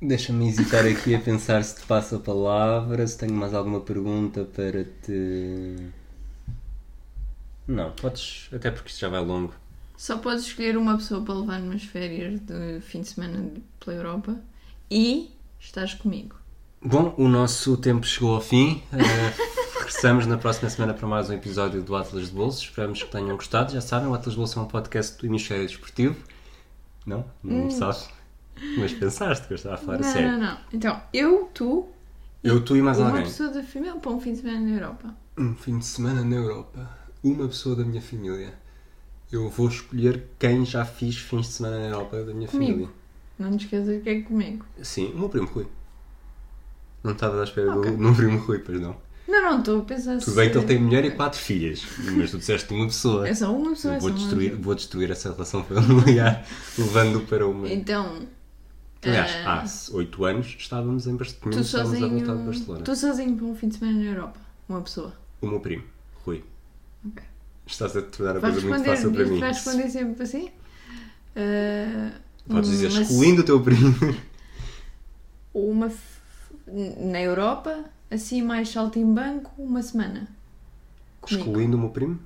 Deixa-me hesitar aqui a pensar se te passo a palavra, se tenho mais alguma pergunta para te. Não, podes, até porque isto já vai longo. Só podes escolher uma pessoa para levar numas férias de fim de semana pela Europa e estás comigo. Bom, o nosso tempo chegou ao fim. Eh, regressamos na próxima semana para mais um episódio do Atlas de Bolso. Esperamos que tenham gostado. Já sabem, o Atlas de Bolso é um podcast do Hemisfério Desportivo. Não? Não sabes? Mas pensaste que eu estava a falar a não, sério. não, não. Então, eu, tu Eu, tu e mais uma alguém. pessoa da família para um fim de semana na Europa. Um fim de semana na Europa. Uma pessoa da minha família. Eu vou escolher quem já fiz fins de semana na Europa da minha Comigo. família. Não te esqueças que é comigo. Sim, o meu primo Rui. Não estava à espera Ok. do meu primo Rui, pois não. Não, não, estou a pensar Tudo bem que ele tem mulher e quatro filhas, mas tu disseste uma pessoa. É só uma pessoa, Eu é vou, uma destruir, pessoa. vou destruir essa relação familiar, levando para uma. Então, Aliás, eh, há oito anos estávamos em Barcelona. tu Estávamos a voltar de sozinho, Barcelona. tu sozinho para um fim de semana na Europa. Uma pessoa. O meu primo, Rui. Ok. Estás a tornar a coisa muito fácil para mim. vais responder sempre assim? Eh, Podes dizer, mas excluindo o teu primo. Uma f- na Europa, assim mais saltimbanco, uma semana. Comigo. Excluindo o meu primo?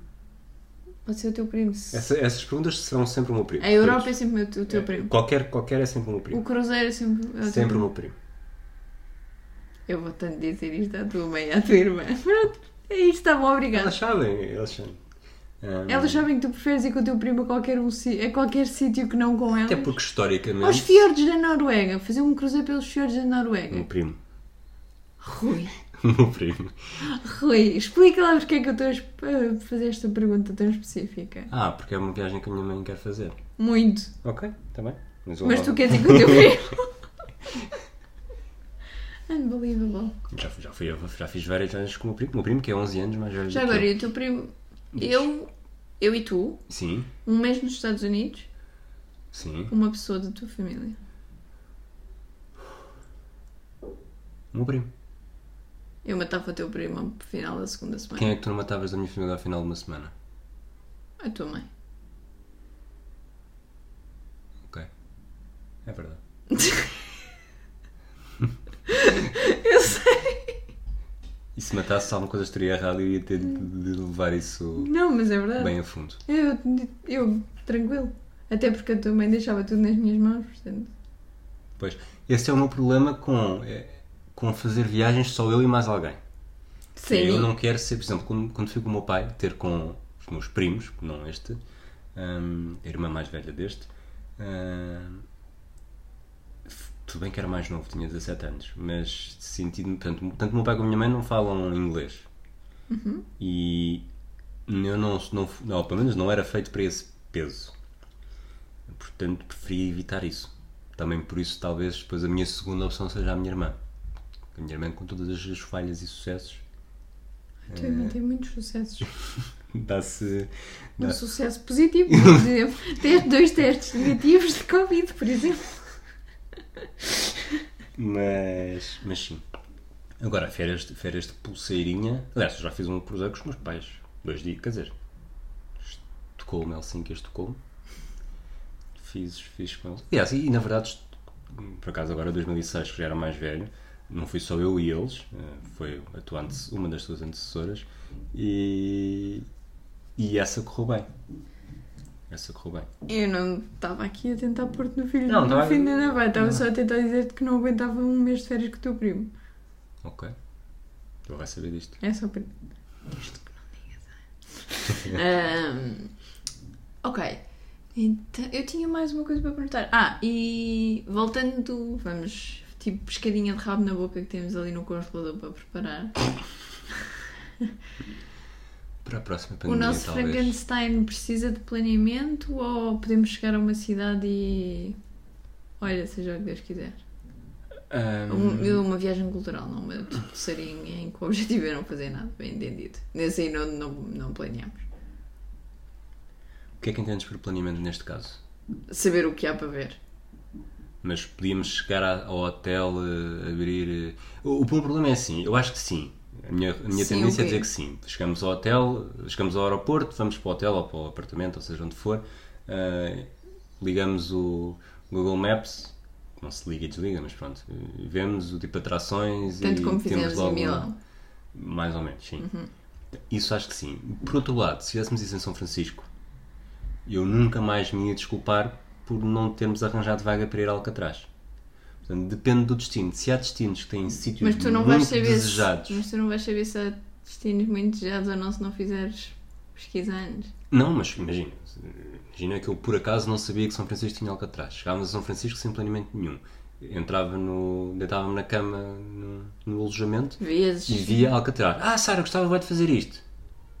Pode ser o teu primo. Essa- essas perguntas serão sempre o meu primo. A Europa é sempre o teu, o teu primo. Qualquer, qualquer é sempre o meu O primo. Cruzeiro é sempre o teu Sempre o primo. meu primo. Eu vou tanto dizer isto à tua mãe e à tua irmã. Pronto, é isto, está bom, obrigada. Elas sabem, elas sabem. Ahm, Elas sabem que tu preferes ir com o teu primo a qualquer, um, a qualquer sítio que não com elas. Até porque historicamente. Aos fiordes da Noruega. Fazer um cruzeiro pelos fiordes da O meu Noruega. primo. Rui. Meu primo. Rui, explica lá porque é que eu estou a a fazer esta pergunta tão específica. Ah, porque é uma viagem que a minha mãe quer fazer. Muito. Ok, está bem. Mas, Mas tu queres ir com o teu primo? Unbelievable. Já, já, fui, já fiz várias viagens com o meu primo. O meu primo que é 11 anos mais velho Já agora, e o teu primo? Diz. Eu, eu e tu, Sim, um mês nos Estados Unidos, sim. uma pessoa da tua família. O meu primo. Eu matava o teu primo ao final da segunda semana. Quem é que tu não matavas da minha família ao final de uma semana? A tua mãe. Ok. É verdade. Eu sei. E se matasse alguma coisa estaria errado eu ia ter de, levar isso Não, mas é verdade. bem a fundo. Eu, eu, tranquilo. Até porque a tua mãe deixava tudo nas minhas mãos, portanto. Pois, esse é o meu problema com, é, com fazer viagens só eu e mais alguém. Sim. Eu não quero ser, por exemplo, quando, quando fui com o meu pai, ter com os meus primos, não este, hum, a irmã mais velha deste, hum, tudo bem que era mais novo, tinha 17 anos, mas portanto, tanto o meu pai como a minha mãe não falam inglês. E eu não, não, não, pelo menos não era feito para esse peso. Portanto, preferia evitar isso. Também por isso, talvez, depois a minha segunda opção seja a minha irmã. A minha irmã, com todas as suas falhas e sucessos, A tua irmã tem muitos sucessos. dá-se. Um dá- sucesso positivo, por exemplo. Teste, dois testes negativos de Covid, por exemplo. Mas, mas sim. Agora, férias, férias de pulseirinha. Aliás, eu já fiz um cruzeiro com os meus pais. Dois dias, quer dizer, Estocolmo, Helsinki, Estocolmo. Fiz, fiz com eles. Aliás, e, e na verdade, por acaso agora 2006, que já era mais velho, não fui só eu e eles, eh, foi a tua uma das tuas antecessoras, e, e essa correu bem. Essa correu bem. Eu não estava aqui a tentar pôr-te no, filho, Não, no tava- fim da naveta. Estava só a tentar dizer-te que não aguentava um mês de férias com o teu primo. Ok. Tu vais saber disto. É só para. Isto que não digas. Ahm, ok. Então, eu tinha mais uma coisa para perguntar. Ah, e voltando, vamos, tipo, pescadinha de rabo na boca que temos ali no congelador para preparar. Para a próxima O pandemia, nosso talvez. Frankenstein precisa de planeamento ou podemos chegar a uma cidade e. Olha, seja o que Deus quiser. Um- uma viagem cultural, não uma tipo de sarinha em que o objetivo é não fazer nada, bem entendido. Nesse aí não, não, não planeamos. O que é que entendes por planeamento neste caso? Saber o que há para ver. Mas podíamos chegar ao hotel, eh, abrir. eh, O, o meu problema é assim, eu acho que sim. A minha, a minha Sim, tendência é dizer que sim. Chegamos ao hotel, chegamos ao aeroporto, vamos para o hotel ou para o apartamento, ou seja onde for, eh, ligamos o Google Maps, não se liga e desliga, mas pronto, vemos o tipo de atrações Tanto e como temos em logo Milão. Uhum. Mais ou menos, sim. Isso acho que sim. Por outro lado, se fizéssemos isso em São Francisco, eu nunca mais me ia desculpar por não termos arranjado vaga para ir a Alcatraz. Portanto, depende do destino. Se há destinos que têm sítios muito desejados. se, mas tu não vais saber se há destinos muito desejados ou não se não fizeres pesquisa antes. Não, mas imagina. Imagina que eu por acaso não sabia que São Francisco tinha Alcatraz. Chegávamos a São Francisco sem planeamento nenhum. Entrava no. deitava-me na cama no, no alojamento Vezes. e via Alcatraz. Ah, Sara, gostava de fazer isto.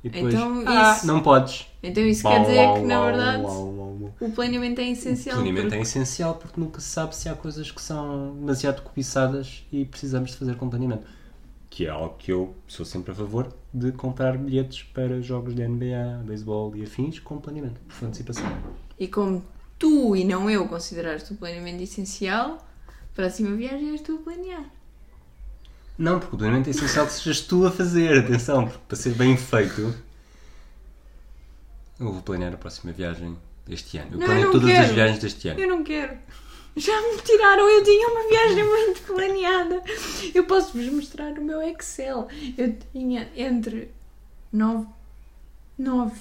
E depois. Então, ah, isso- não podes. Então isso quer dizer que na verdade o planeamento é O essencial. planeamento porque- é essencial porque nunca se sabe se há coisas que são demasiado cobiçadas e precisamos de fazer com planeamento. Que é algo que eu sou sempre a favor de comprar bilhetes para jogos de NBA, beisebol e afins com planeamento, por antecipação. E como tu e não eu consideraste o planeamento essencial, para a próxima viagem és tu a planear. Não, porque o planeamento é essencial que sejas tu a fazer, atenção, porque para ser bem feito. Eu vou planear a próxima viagem deste ano. Eu Não, planeio eu todas as quero. viagens deste ano. Eu não quero. Já me tiraram, eu tinha uma viagem muito planeada. Eu posso-vos mostrar o meu Excel. Eu tinha entre 9, 9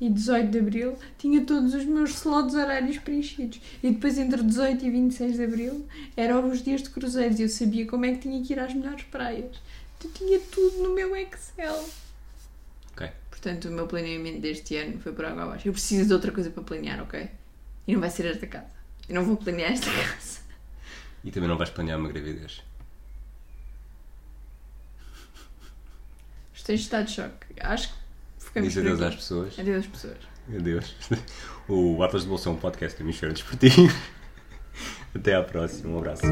e 18 de Abril, tinha todos os meus slots horários preenchidos. E depois entre 18 e 26 de Abril eram os dias de cruzeiros e eu sabia como é que tinha que ir às melhores praias. Eu tinha tudo no meu Excel. Ok. Portanto, o meu planeamento deste ano foi por água abaixo. Eu preciso de outra coisa para planear, ok? E não vai ser esta casa. Eu não vou planear esta casa. E também não vais planear uma gravidez. Estou em estado de choque. Acho que ficamos Diz adeus às pessoas. Adeus às pessoas. Adeus. O Atlas de Bolsa é um podcast do Hemisfério Desportivo. Até à próxima. Um abraço.